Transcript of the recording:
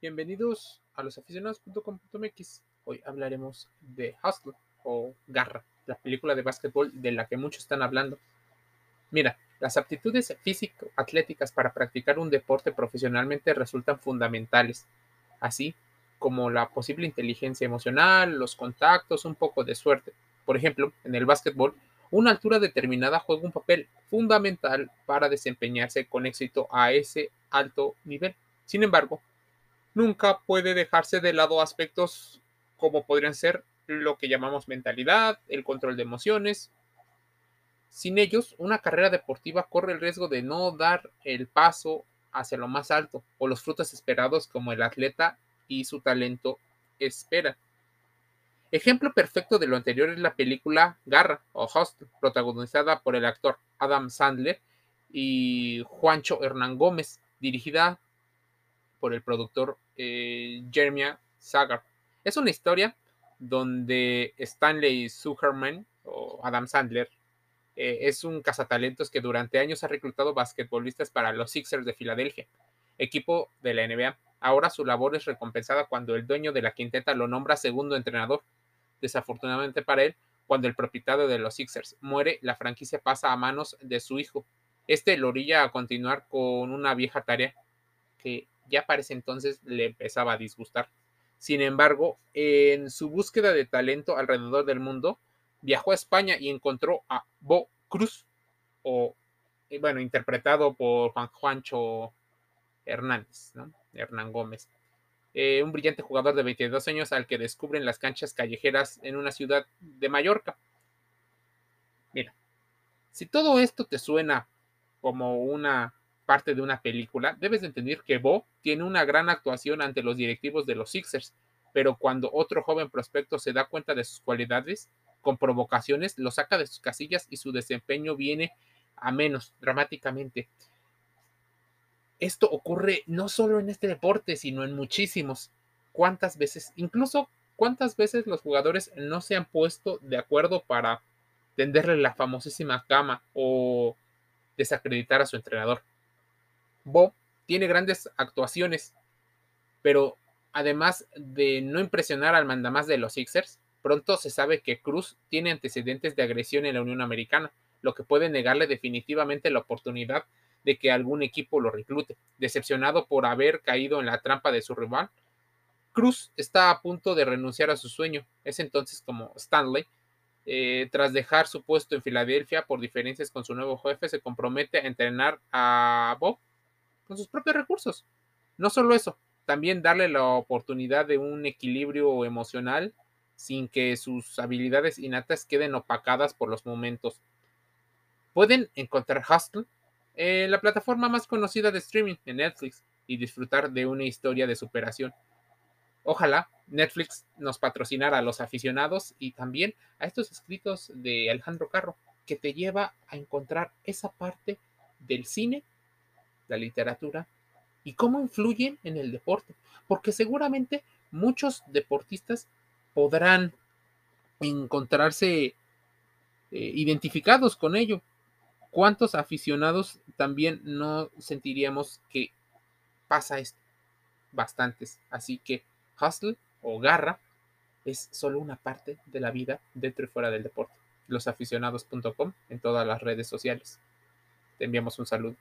Bienvenidos a los aficionados.com.mx. Hoy hablaremos de Hustle o Garra, la película de básquetbol de la que muchos están hablando. Mira, las aptitudes físico-atléticas para practicar un deporte profesionalmente resultan fundamentales, así como la posible inteligencia emocional, los contactos, un poco de suerte. Por ejemplo, en el básquetbol, una altura determinada juega un papel fundamental para desempeñarse con éxito a ese alto nivel. Sin embargo, nunca puede dejarse de lado aspectos como podrían ser lo que llamamos mentalidad, el control de emociones. Sin ellos, una carrera deportiva corre el riesgo de no dar el paso hacia lo más alto o los frutos esperados como el atleta y su talento espera. Ejemplo perfecto de lo anterior es la película Garra o Host, protagonizada por el actor Adam Sandler y Juancho Hernán Gómez, dirigida por el productor eh, Jeremiah Sagar. Es una historia donde Stanley Zuckerman o Adam Sandler eh, es un cazatalentos que durante años ha reclutado basquetbolistas para los Sixers de Filadelfia, equipo de la NBA. Ahora su labor es recompensada cuando el dueño de la quinteta lo nombra segundo entrenador. Desafortunadamente para él, cuando el propietario de los Sixers muere, la franquicia pasa a manos de su hijo. Este lo orilla a continuar con una vieja tarea que ya para ese entonces le empezaba a disgustar. Sin embargo, en su búsqueda de talento alrededor del mundo, viajó a España y encontró a Bo Cruz, o bueno, interpretado por Juan Juancho Hernández, ¿no? Hernán Gómez. Eh, un brillante jugador de 22 años al que descubren las canchas callejeras en una ciudad de Mallorca. Mira, si todo esto te suena como una parte de una película, debes de entender que Bo tiene una gran actuación ante los directivos de los Sixers, pero cuando otro joven prospecto se da cuenta de sus cualidades, con provocaciones, lo saca de sus casillas y su desempeño viene a menos dramáticamente. Esto ocurre no solo en este deporte, sino en muchísimos. ¿Cuántas veces, incluso cuántas veces los jugadores no se han puesto de acuerdo para tenderle la famosísima cama o desacreditar a su entrenador? Bob tiene grandes actuaciones, pero además de no impresionar al mandamás de los Sixers, pronto se sabe que Cruz tiene antecedentes de agresión en la Unión Americana, lo que puede negarle definitivamente la oportunidad de que algún equipo lo reclute. Decepcionado por haber caído en la trampa de su rival, Cruz está a punto de renunciar a su sueño. Es entonces como Stanley, eh, tras dejar su puesto en Filadelfia por diferencias con su nuevo jefe, se compromete a entrenar a Bob con sus propios recursos. No solo eso, también darle la oportunidad de un equilibrio emocional sin que sus habilidades innatas queden opacadas por los momentos. Pueden encontrar Hustle la plataforma más conocida de streaming, en Netflix, y disfrutar de una historia de superación. Ojalá Netflix nos patrocinara a los aficionados y también a estos escritos de Alejandro Carro, que te lleva a encontrar esa parte del cine la literatura y cómo influyen en el deporte, porque seguramente muchos deportistas podrán encontrarse eh, identificados con ello. ¿Cuántos aficionados también no sentiríamos que pasa esto? Bastantes. Así que hustle o garra es solo una parte de la vida dentro y fuera del deporte. Losaficionados.com en todas las redes sociales. Te enviamos un saludo.